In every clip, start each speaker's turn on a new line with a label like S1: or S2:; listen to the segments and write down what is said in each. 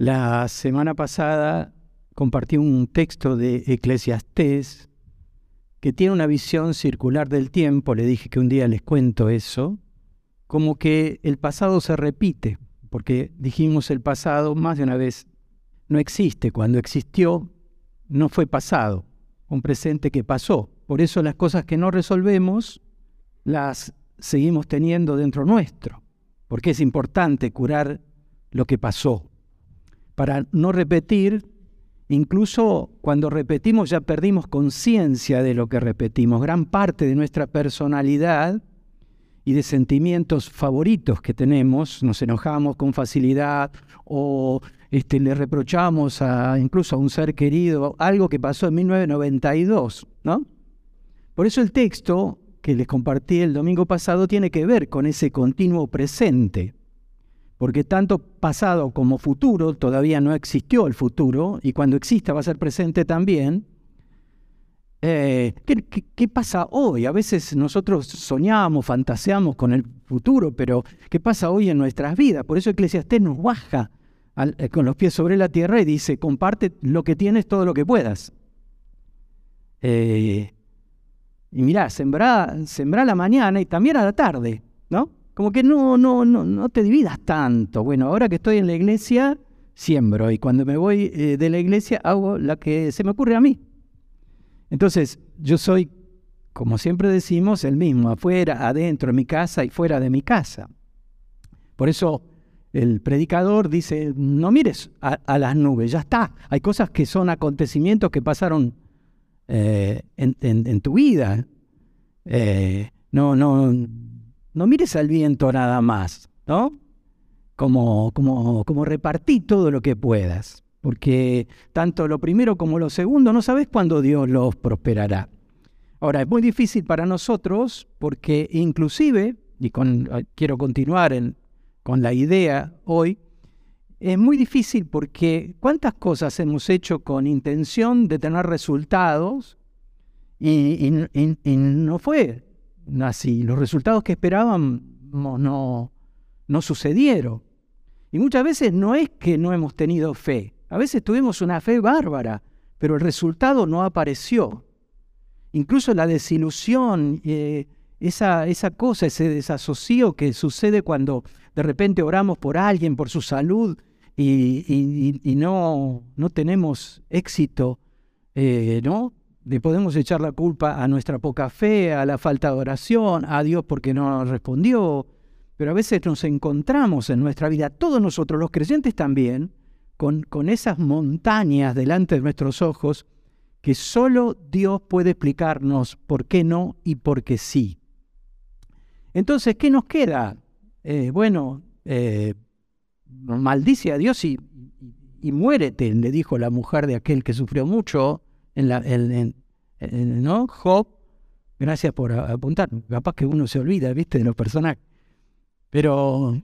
S1: La semana pasada compartí un texto de Eclesiastés que tiene una visión circular del tiempo, le dije que un día les cuento eso, como que el pasado se repite, porque dijimos el pasado más de una vez no existe, cuando existió no fue pasado, un presente que pasó. Por eso las cosas que no resolvemos las seguimos teniendo dentro nuestro, porque es importante curar lo que pasó para no repetir, incluso cuando repetimos ya perdimos conciencia de lo que repetimos. Gran parte de nuestra personalidad y de sentimientos favoritos que tenemos, nos enojamos con facilidad o este, le reprochamos a, incluso a un ser querido algo que pasó en 1992, ¿no? Por eso el texto que les compartí el domingo pasado tiene que ver con ese continuo presente porque tanto pasado como futuro, todavía no existió el futuro, y cuando exista va a ser presente también. Eh, ¿qué, pasa hoy? A veces nosotros soñamos, fantaseamos con el futuro, pero ¿qué pasa hoy en nuestras vidas? Por eso Eclesiastés nos baja eh, con los pies sobre la tierra y dice, comparte lo que tienes, todo lo que puedas. Eh, y mirá, sembrá, sembrá la mañana y también a la tarde, ¿no? Como que no, no, no, no te dividas tanto. Bueno, ahora que estoy en la iglesia, siembro. Y cuando me voy eh, de la iglesia, hago la que se me ocurre a mí. Entonces, yo soy, como siempre decimos, el mismo, afuera, adentro, en mi casa y fuera de mi casa. Por eso el predicador dice, no mires a, las nubes, ya está. Hay cosas que son acontecimientos que pasaron eh, en, tu vida. Eh, no, no, no mires al viento nada más, ¿no? Como, como, como repartí todo lo que puedas, porque tanto lo primero como lo segundo no sabes cuándo Dios los prosperará. Ahora, es muy difícil para nosotros porque inclusive, y con, quiero continuar con la idea hoy, es muy difícil porque cuántas cosas hemos hecho con intención de tener resultados y no fue así. Los resultados que esperábamos no, no sucedieron. Y muchas veces no es que no hemos tenido fe. A veces tuvimos una fe bárbara, pero el resultado no apareció. Incluso la desilusión, eh, esa, esa cosa, ese desasociego que sucede cuando de repente oramos por alguien, por su salud, y, y, no, no tenemos éxito, eh, ¿no? Le podemos echar la culpa a nuestra poca fe, a la falta de oración, a Dios porque no nos respondió, pero a veces nos encontramos en nuestra vida, todos nosotros, los creyentes también, con, con esas montañas delante de nuestros ojos que solo Dios puede explicarnos por qué no y por qué sí. Entonces, ¿qué nos queda? Eh, bueno, eh, maldice a Dios y, y muérete, le dijo la mujer de aquel que sufrió mucho ¿no? Job, gracias por apuntar, capaz que uno se olvida, viste, de los personajes. Pero,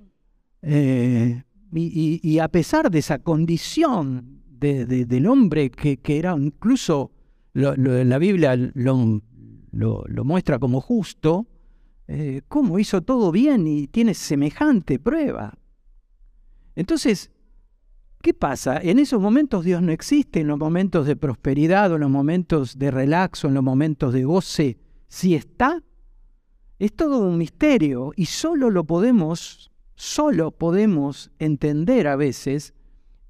S1: eh, y, a pesar de esa condición del hombre que, era incluso, la Biblia lo, lo, muestra como justo, eh, ¿cómo hizo todo bien y tiene semejante prueba? Entonces, ¿Qué pasa? En esos momentos Dios no existe, en los momentos de prosperidad o en los momentos de relaxo, en los momentos de goce. Si está, es todo un misterio y solo lo podemos, solo podemos entender a veces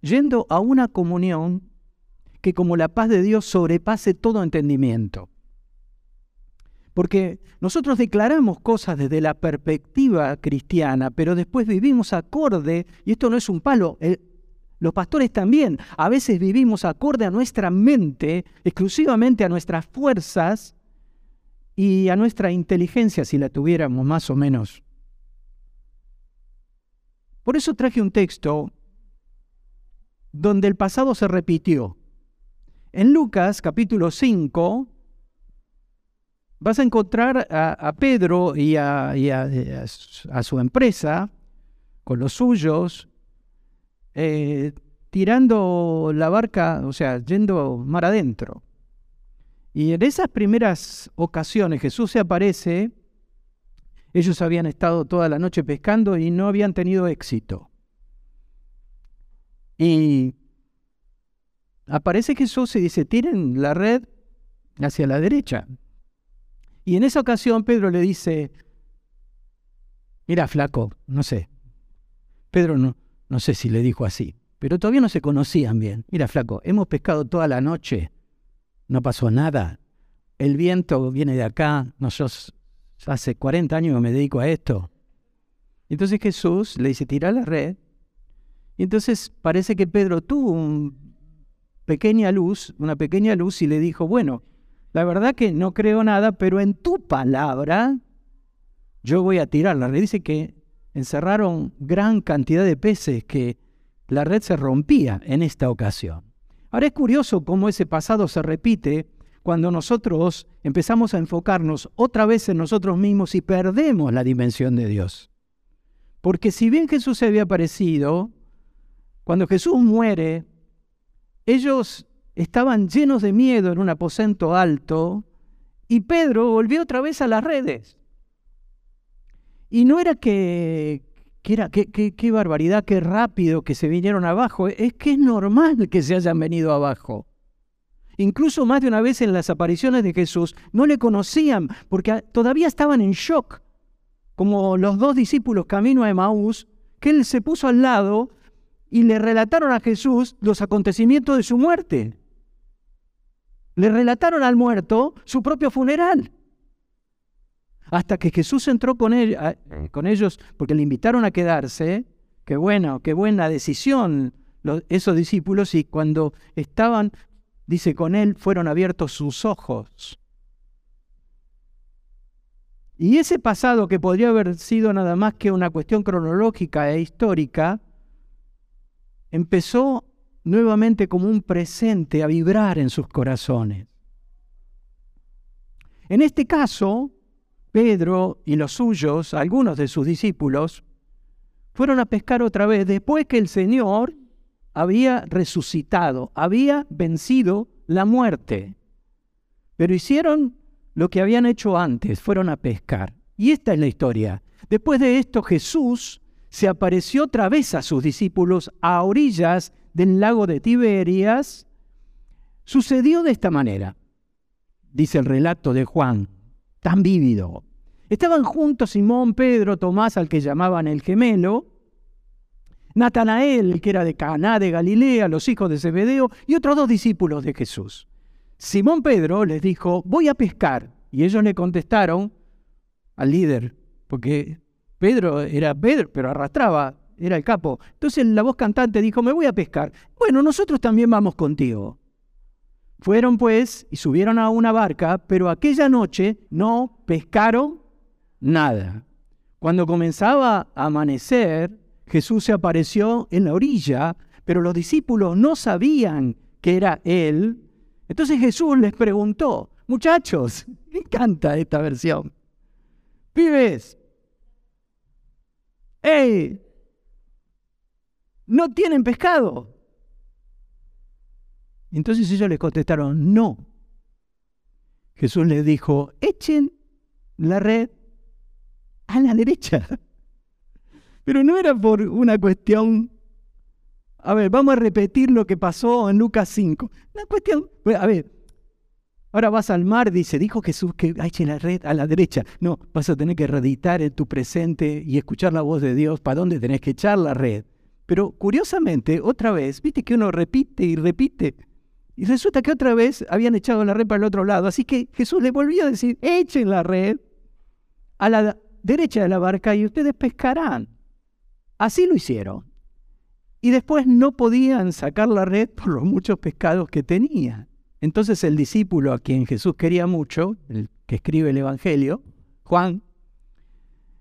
S1: yendo a una comunión que como la paz de Dios sobrepase todo entendimiento. Porque nosotros declaramos cosas desde la perspectiva cristiana, pero después vivimos acorde, y esto no es un palo, los pastores también a veces vivimos acorde a nuestra mente, exclusivamente a nuestras fuerzas y a nuestra inteligencia si la tuviéramos más o menos. Por eso traje un texto donde el pasado se repitió. En Lucas capítulo 5 vas a encontrar a, Pedro y, a, a su empresa con los suyos eh, tirando la barca, o sea, yendo mar adentro. Y en esas primeras ocasiones Jesús se aparece, ellos habían estado toda la noche pescando y no habían tenido éxito. Y aparece Jesús y dice, tiren la red hacia la derecha. Y en esa ocasión Pedro le dice, mira flaco, no sé. Pedro no, no sé si le dijo así, pero todavía no se conocían bien. Mira flaco, hemos pescado toda la noche, no pasó nada. El viento viene de acá, nosotros hace 40 años que me dedico a esto. Entonces Jesús le dice, tira la red. Y entonces parece que Pedro tuvo una pequeña luz, una pequeña luz y le dijo, bueno, la verdad que no creo nada, pero en tu palabra yo voy a tirar la red. Dice que encerraron gran cantidad de peces, que la red se rompía en esta ocasión. Ahora es curioso cómo ese pasado se repite cuando nosotros empezamos a enfocarnos otra vez en nosotros mismos y perdemos la dimensión de Dios. Porque si bien Jesús se había aparecido, cuando Jesús muere, ellos estaban llenos de miedo en un aposento alto y Pedro volvió otra vez a las redes. Y no era que, era, qué barbaridad, qué rápido que se vinieron abajo, es que es normal que se hayan venido abajo. Incluso más de una vez en las apariciones de Jesús no le conocían porque todavía estaban en shock, como los dos discípulos camino a Emaús, que él se puso al lado y le relataron a Jesús los acontecimientos de su muerte. Le relataron al muerto su propio funeral. Hasta que Jesús entró con, con ellos porque le invitaron a quedarse. Qué bueno, qué buena decisión esos discípulos y cuando estaban dice, con él fueron abiertos sus ojos. Y ese pasado que podría haber sido nada más que una cuestión cronológica e histórica, empezó nuevamente como un presente a vibrar en sus corazones. En este caso, Pedro y los suyos, algunos de sus discípulos, fueron a pescar otra vez después que el Señor había resucitado, había vencido la muerte. Pero hicieron lo que habían hecho antes, fueron a pescar. Y esta es la historia. Después de esto Jesús se apareció otra vez a sus discípulos a orillas del lago de Tiberias. Sucedió de esta manera, dice el relato de Juan, tan vívido. Estaban juntos Simón, Pedro, Tomás, al que llamaban el gemelo, Natanael, que era de Caná de Galilea, los hijos de Zebedeo, y otros dos discípulos de Jesús. Simón Pedro les dijo, voy a pescar. Y ellos le contestaron al líder, porque Pedro era Pedro, pero arrastraba, era el capo. Entonces la voz cantante dijo, me voy a pescar. Bueno, nosotros también vamos contigo. Fueron pues y subieron a una barca, pero aquella noche no pescaron nada. Cuando comenzaba a amanecer, Jesús se apareció en la orilla, pero los discípulos no sabían que era Él. Entonces Jesús les preguntó, muchachos, me encanta esta versión. Pibes, ¡hey! ¿No tienen pescado? Entonces ellos les contestaron, no. Jesús les dijo, echen la red a la derecha. Pero no era por una cuestión... A ver, vamos a repetir lo que pasó en Lucas 5. Una cuestión... A ver, ahora vas al mar, dice, dijo Jesús que eche la red a la derecha. No, vas a tener que reeditar en tu presente y escuchar la voz de Dios para dónde tenés que echar la red. Pero curiosamente, otra vez, viste que uno repite y repite. Y resulta que otra vez habían echado la red para el otro lado. Así que Jesús le volvió a decir, echen la red a la derecha de la barca y ustedes pescarán. Así lo hicieron. Y después no podían sacar la red por los muchos pescados que tenía. Entonces el discípulo a quien Jesús quería mucho, el que escribe el Evangelio, Juan,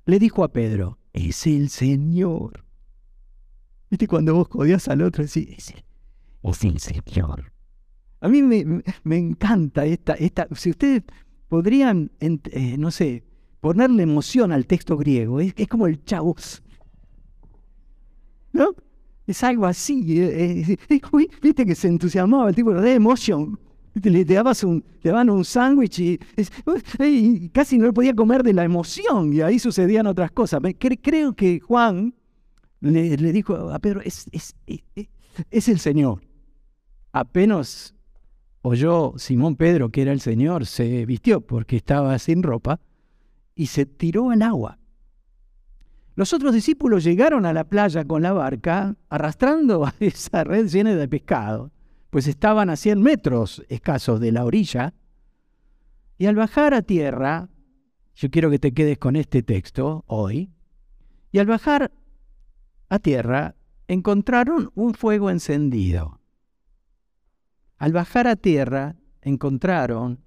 S1: le dijo a Pedro, es el Señor. ¿Viste cuando vos codías al otro decís, es el, Señor? A mí me, encanta esta, esta, si ustedes podrían, eh, no sé, ponerle emoción al texto griego, es, es como el chavo, ¿no? Es algo así. Eh, eh, viste que se entusiasmaba el tipo de emoción. Le, dabas un, le daban un sándwich y, casi no le podía comer de la emoción y ahí sucedían otras cosas. creo que Juan le, dijo a Pedro, es, es el Señor. Apenas oyó Simón Pedro que era el Señor, se vistió porque estaba sin ropa y se tiró al agua. Los otros discípulos llegaron a la playa con la barca arrastrando a esa red llena de pescado, pues estaban a 100 metros escasos de la orilla. Y al bajar a tierra, yo quiero que te quedes con este texto hoy, y al bajar a tierra encontraron un fuego encendido. Al bajar a tierra encontraron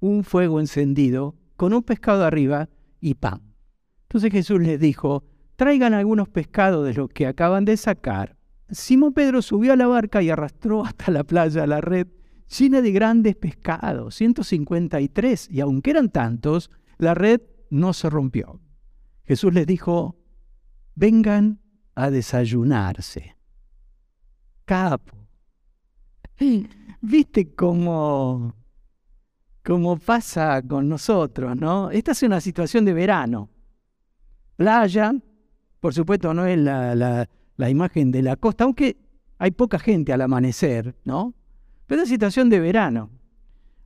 S1: un fuego encendido con un pescado arriba y pan. Entonces Jesús les dijo, traigan algunos pescados de los que acaban de sacar. Simón Pedro subió a la barca y arrastró hasta la playa la red llena de grandes pescados, 153, y aunque eran tantos, la red no se rompió. Jesús les dijo, vengan a desayunarse. Capo. ¿Viste cómo, cómo pasa con nosotros, no? Esta es una situación de verano. Playa, por supuesto no es la, la, imagen de la costa, aunque hay poca gente al amanecer, ¿no? Pero es situación de verano.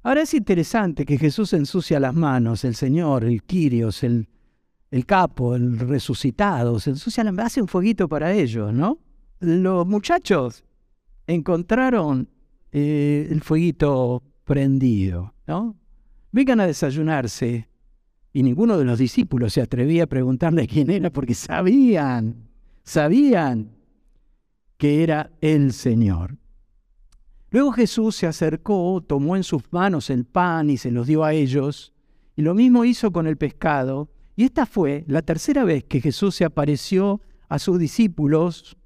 S1: Ahora es interesante que Jesús ensucia las manos, el Señor, el Quirios, el, el capo, el resucitado, se ensucia, hace un fueguito para ellos, ¿no? Los muchachos encontraron eh, el fueguito prendido, ¿no? Vengan a desayunarse. Y ninguno de los discípulos se atrevía a preguntarle quién era porque sabían, sabían que era el Señor. Luego Jesús se acercó, tomó en sus manos el pan y se los dio a ellos, y lo mismo hizo con el pescado, y esta fue la tercera vez que Jesús se apareció a sus discípulos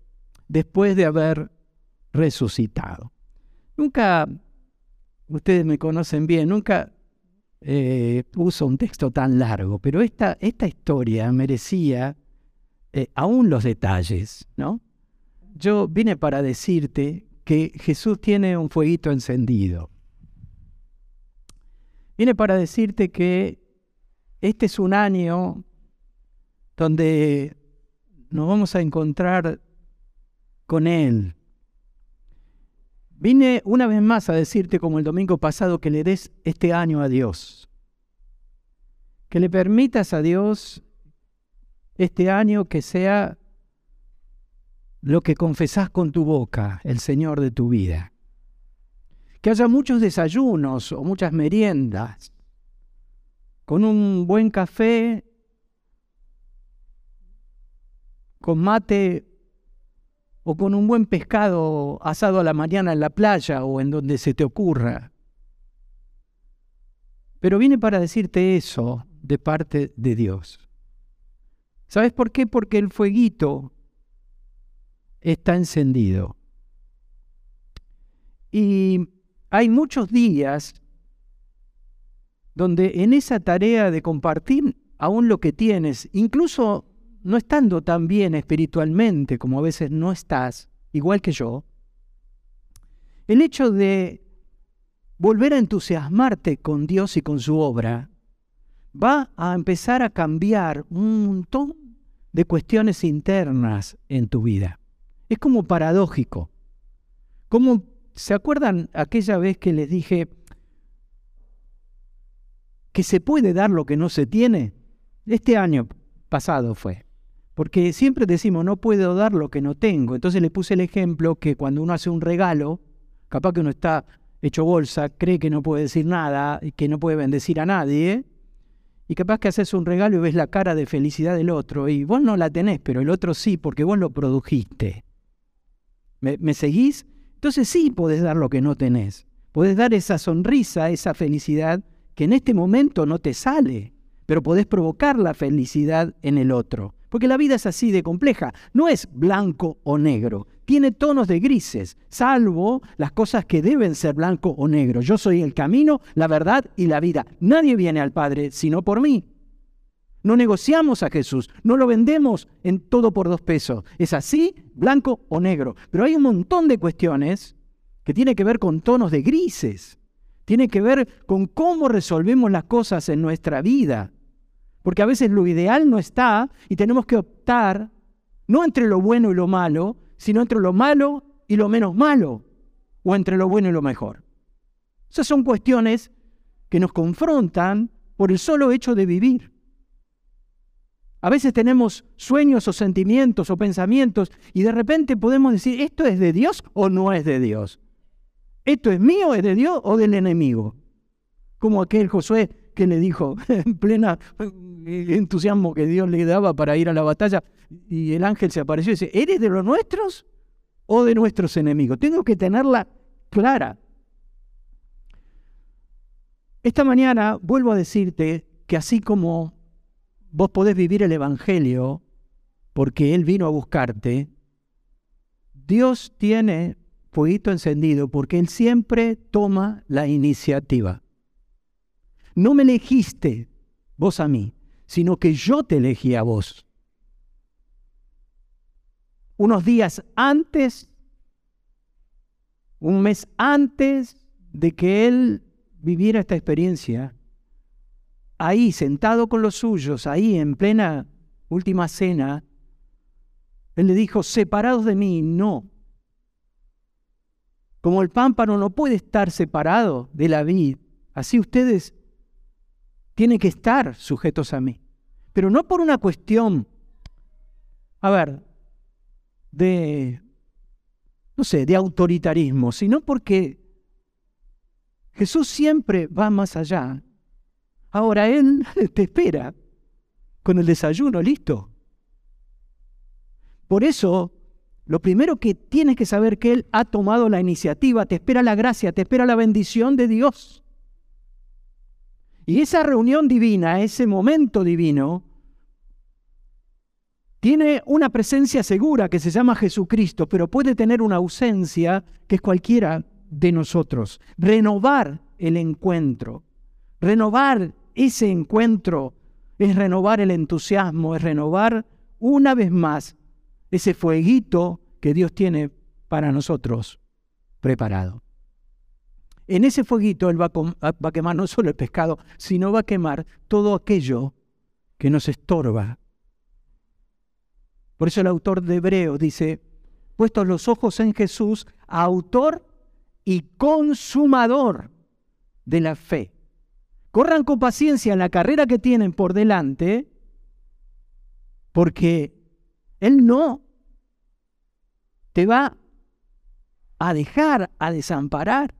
S1: después de haber resucitado. Nunca, ustedes me conocen bien, nunca eh, uso un texto tan largo, pero esta, esta historia merecía eh, aún los detalles, ¿no? Yo vine para decirte que Jesús tiene un fueguito encendido. Vine para decirte que este es un año donde nos vamos a encontrar con Él. Vine una vez más a decirte, como el domingo pasado, que le des este año a Dios. Que le permitas a Dios este año que sea lo que confesás con tu boca, el Señor de tu vida. Que haya muchos desayunos o muchas meriendas con un buen café, con mate o con un buen pescado asado a la mañana en la playa o en donde se te ocurra. Pero viene para decirte eso de parte de Dios. ¿Sabes por qué? Porque el fueguito está encendido. Y hay muchos días donde en esa tarea de compartir aún lo que tienes, incluso no estando tan bien espiritualmente como a veces no estás, igual que yo, el hecho de volver a entusiasmarte con Dios y con su obra va a empezar a cambiar un montón de cuestiones internas en tu vida. Es como paradójico. Como, ¿se acuerdan aquella vez que les dije, que se puede dar lo que no se tiene? Este año pasado fue. Porque siempre decimos, no puedo dar lo que no tengo. Entonces le puse el ejemplo que cuando uno hace un regalo, capaz que uno está hecho bolsa, cree que no puede decir nada que no puede bendecir a nadie, y capaz que haces un regalo y ves la cara de felicidad del otro, y vos no la tenés, pero el otro sí, porque vos lo produjiste. ¿Me, ¿Me, seguís? Entonces sí podés dar lo que no tenés. Podés dar esa sonrisa, esa felicidad que en este momento no te sale, pero podés provocar la felicidad en el otro. Porque la vida es así de compleja, no es blanco o negro, tiene tonos de grises, salvo las cosas que deben ser blanco o negro. Yo soy el camino, la verdad y la vida. Nadie viene al Padre sino por mí. No negociamos a Jesús, no lo vendemos en todo por dos pesos. Es así, blanco o negro. Pero hay un montón de cuestiones que tienen que ver con tonos de grises tiene que ver con cómo resolvemos las cosas en nuestra vida. Porque a veces lo ideal no está y tenemos que optar no entre lo bueno y lo malo, sino entre lo malo y lo menos malo, o entre lo bueno y lo mejor. Esas son cuestiones que nos confrontan por el solo hecho de vivir. A veces tenemos sueños o sentimientos o pensamientos y de repente podemos decir, ¿esto es de Dios o no es de Dios? ¿Esto es mío, es de Dios o del enemigo? Como aquel Josué que le dijo en plena entusiasmo que Dios le daba para ir a la batalla y el ángel se apareció y dice, ¿eres de los nuestros o de nuestros enemigos? Tengo que tenerla clara. Esta mañana vuelvo a decirte que así como vos podés vivir el Evangelio porque Él vino a buscarte, Dios tiene fueguito encendido porque Él siempre toma la iniciativa. No me elegiste vos a mí, sino que yo te elegí a vos. Unos días antes, un mes antes de que Él viviera esta experiencia, ahí sentado con los suyos, ahí en plena última cena, Él le dijo, separados de mí, no. Como el pámpano no puede estar separado de la vid, así ustedes tienen que estar sujetos a mí. Pero no por una cuestión, a ver, de, no sé, de autoritarismo, sino porque Jesús siempre va más allá. Ahora Él te espera con el desayuno listo. Por eso, lo primero que tienes que saber que Él ha tomado la iniciativa, te espera la gracia, te espera la bendición de Dios. Y esa reunión divina, ese momento divino, tiene una presencia segura que se llama Jesucristo, pero puede tener una ausencia que es cualquiera de nosotros. Renovar el encuentro. Renovar ese encuentro es renovar el entusiasmo, es renovar una vez más ese fueguito que Dios tiene para nosotros preparado. En ese fueguito Él va a, va quemar no solo el pescado, sino va a quemar todo aquello que nos estorba. Por eso el autor de Hebreo dice, puestos los ojos en Jesús, autor y consumador de la fe. Corran con paciencia en la carrera que tienen por delante, porque Él no te va a dejar, a desamparar.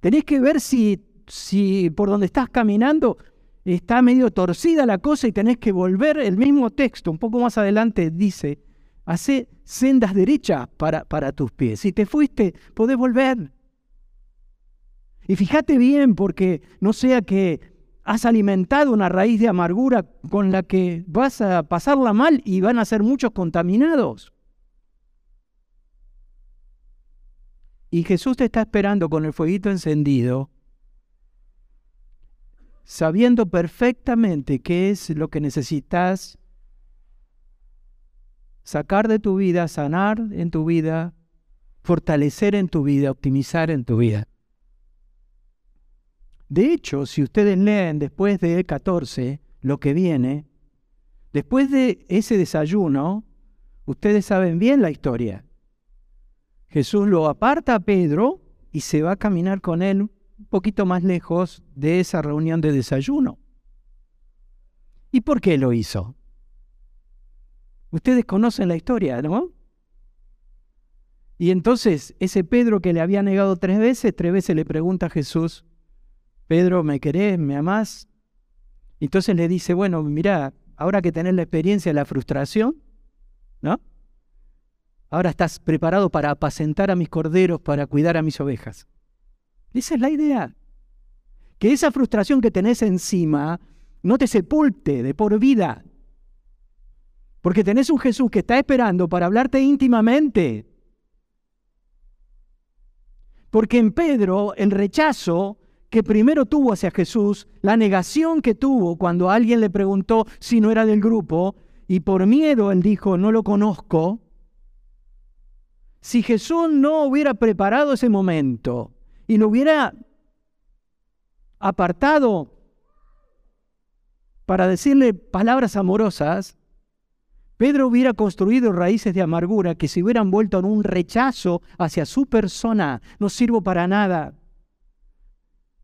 S1: Tenés que ver si, si por donde estás caminando está medio torcida la cosa y tenés que volver el mismo texto. Un poco más adelante dice, hace sendas derechas para, para tus pies. Si te fuiste, podés volver. Y fíjate bien, porque no sea que has alimentado una raíz de amargura con la que vas a pasarla mal y van a ser muchos contaminados. Y Jesús te está esperando con el fueguito encendido, sabiendo perfectamente qué es lo que necesitas sacar de tu vida, sanar en tu vida, fortalecer en tu vida, optimizar en tu vida. De hecho, si ustedes leen después de 14 lo que viene, después de ese desayuno, ustedes saben bien la historia. Jesús lo aparta a Pedro y se va a caminar con él un poquito más lejos de esa reunión de desayuno. ¿Y por qué lo hizo? Ustedes conocen la historia, ¿no? Y entonces ese Pedro que le había negado tres veces, tres veces le pregunta a Jesús, Pedro, ¿me querés? ¿Me amás? Entonces le dice, bueno, mira, ahora que tenés la experiencia de la frustración, ¿no? Ahora estás preparado para apacentar a mis corderos, para cuidar a mis ovejas. Esa es la idea. Que esa frustración que tenés encima no te sepulte de por vida. Porque tenés un Jesús que está esperando para hablarte íntimamente. Porque en Pedro el rechazo que primero tuvo hacia Jesús, la negación que tuvo cuando alguien le preguntó si no era del grupo, y por miedo él dijo, no lo conozco, si Jesús no hubiera preparado ese momento y lo hubiera apartado para decirle palabras amorosas, Pedro hubiera construido raíces de amargura que se hubieran vuelto en un rechazo hacia su persona. No sirvo para nada.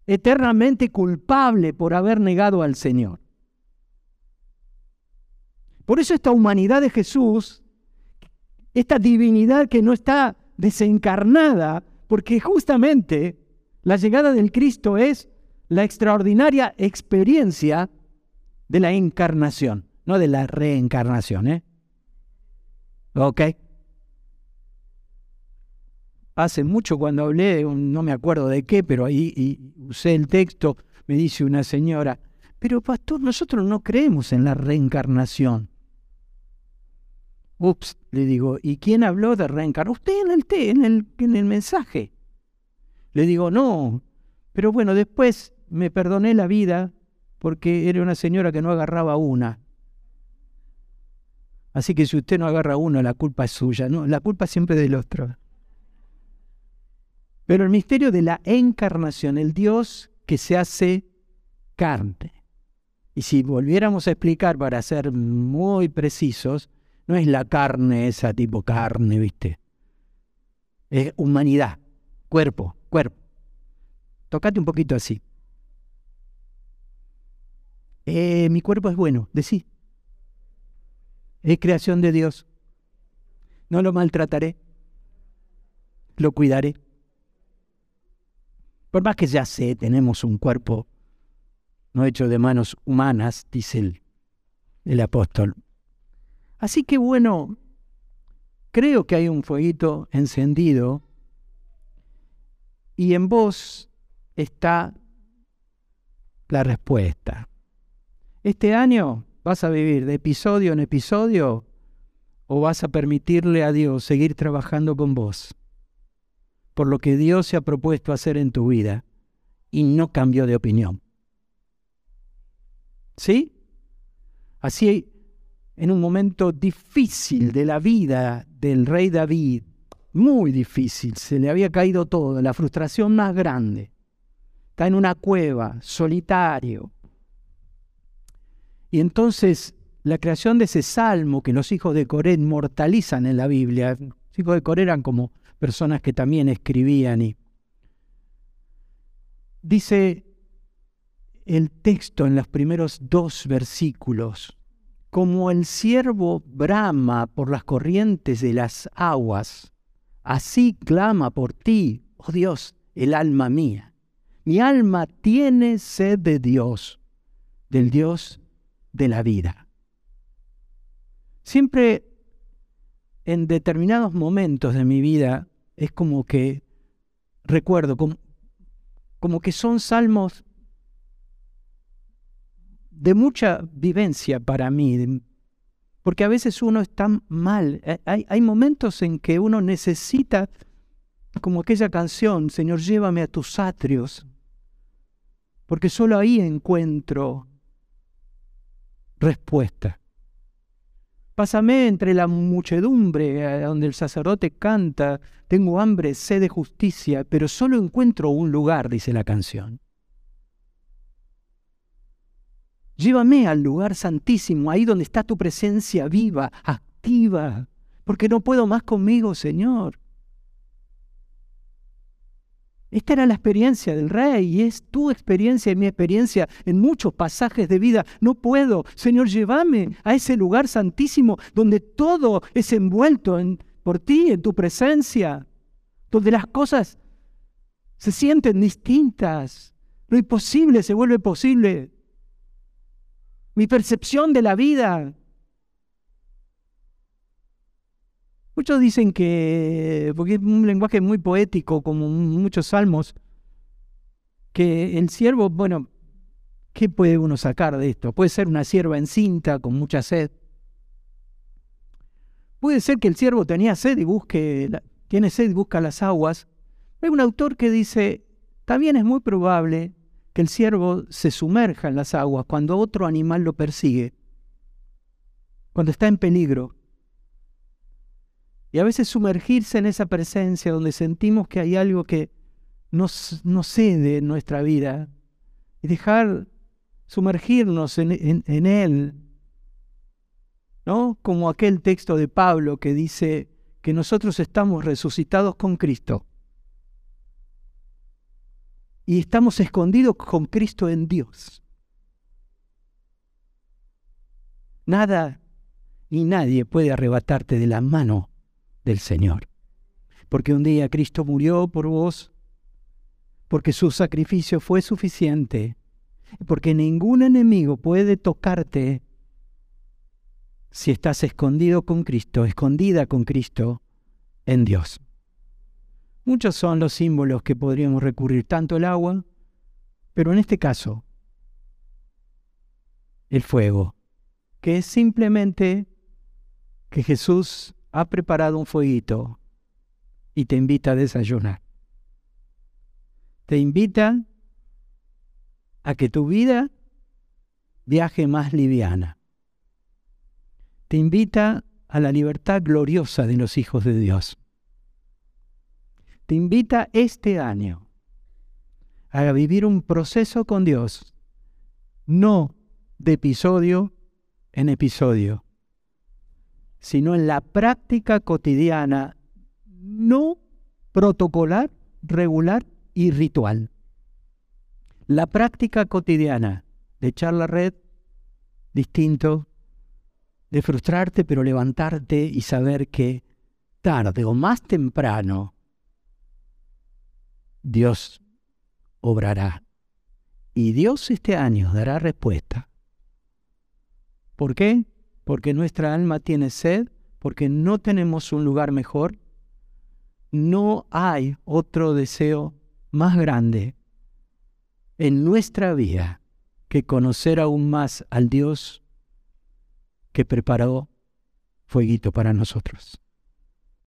S1: Eternamente culpable por haber negado al Señor. Por eso esta humanidad de Jesús, esta divinidad que no está desencarnada, porque justamente la llegada del Cristo es la extraordinaria experiencia de la encarnación no de la reencarnación, ¿eh? ¿Ok? Hace mucho cuando hablé, no me acuerdo de qué, pero ahí usé el texto, me dice una señora, pero pastor, nosotros no creemos en la reencarnación. Ups, le digo, ¿y quién habló de reencarnación? Usted en el, en el, en el mensaje. Le digo, no, pero bueno, después me perdoné la vida porque era una señora que no agarraba una. Así que si usted no agarra uno, la culpa es suya, ¿no? La culpa siempre del otro. Pero el misterio de la encarnación, el Dios que se hace carne. Y si volviéramos a explicar para ser muy precisos, no es la carne esa tipo carne, ¿viste? Es humanidad, cuerpo, cuerpo. Tocate un poquito así. Eh, mi cuerpo es bueno, decí. Es creación de Dios. No lo maltrataré. Lo cuidaré. Por más que ya sé, tenemos un cuerpo no hecho de manos humanas, dice el, el apóstol. Así que bueno, creo que hay un fueguito encendido y en vos está la respuesta. Este año ¿Vas a vivir de episodio en episodio o vas a permitirle a Dios seguir trabajando con vos por lo que Dios se ha propuesto hacer en tu vida y no cambió de opinión? ¿Sí? Así, en un momento difícil de la vida del rey David, muy difícil, se le había caído todo, la frustración más grande. Está en una cueva, solitario, y entonces la creación de ese salmo que los hijos de Coré mortalizan en la Biblia, los hijos de Coré eran como personas que también escribían y dice el texto en los primeros dos versículos, como el siervo brama por las corrientes de las aguas, así clama por ti, oh Dios, el alma mía. Mi alma tiene sed de Dios, del Dios de la vida. Siempre en determinados momentos de mi vida es como que recuerdo, como, como que son salmos de mucha vivencia para mí, porque a veces uno está mal. Eh, hay, hay, momentos en que uno necesita, como aquella canción, Señor, llévame a tus atrios, porque solo ahí encuentro respuesta. Pásame entre la muchedumbre eh, donde el sacerdote canta, tengo hambre, sed de justicia, pero solo encuentro un lugar, dice la canción. Llévame al lugar santísimo, ahí donde está tu presencia viva, activa, porque no puedo más conmigo, Señor. Esta era la experiencia del rey y es tu experiencia y mi experiencia en muchos pasajes de vida. No puedo, Señor, llévame a ese lugar santísimo donde todo es envuelto en, por ti, en tu presencia, donde las cosas se sienten distintas. Lo imposible se vuelve posible. Mi percepción de la vida Muchos dicen que, porque es un lenguaje muy poético, como muchos salmos, que el siervo, bueno, ¿qué puede uno sacar de esto? Puede ser una sierva encinta con mucha sed. Puede ser que el siervo tenía sed y busque, tiene sed y busca las aguas. Hay un autor que dice, también es muy probable que el siervo se sumerja en las aguas cuando otro animal lo persigue, cuando está en peligro. Y a veces sumergirse en esa presencia donde sentimos que hay algo que nos, nos cede en nuestra vida y dejar sumergirnos en, en Él ¿no? Como aquel texto de Pablo que dice que nosotros estamos resucitados con Cristo y estamos escondidos con Cristo en Dios. Nada ni nadie puede arrebatarte de la mano del Señor. Porque un día Cristo murió por vos, porque su sacrificio fue suficiente, porque ningún enemigo puede tocarte si estás escondido con Cristo, escondida con Cristo en Dios. Muchos son los símbolos que podríamos recurrir, tanto el agua, pero en este caso, el fuego, que es simplemente que Jesús ha preparado un fueguito y te invita a desayunar. Te invita a que tu vida viaje más liviana. Te invita a la libertad gloriosa de los hijos de Dios te invita este año a vivir un proceso con Dios, no de episodio en episodio, sino en la práctica cotidiana, no protocolar, regular y ritual. La práctica cotidiana de echar la red distinto, de frustrarte pero levantarte y saber que tarde o más temprano Dios obrará. Y Dios este año dará respuesta. ¿Por qué? Porque nuestra alma tiene sed, porque no tenemos un lugar mejor. No hay otro deseo más grande en nuestra vida que conocer aún más al Dios que preparó fueguito para nosotros.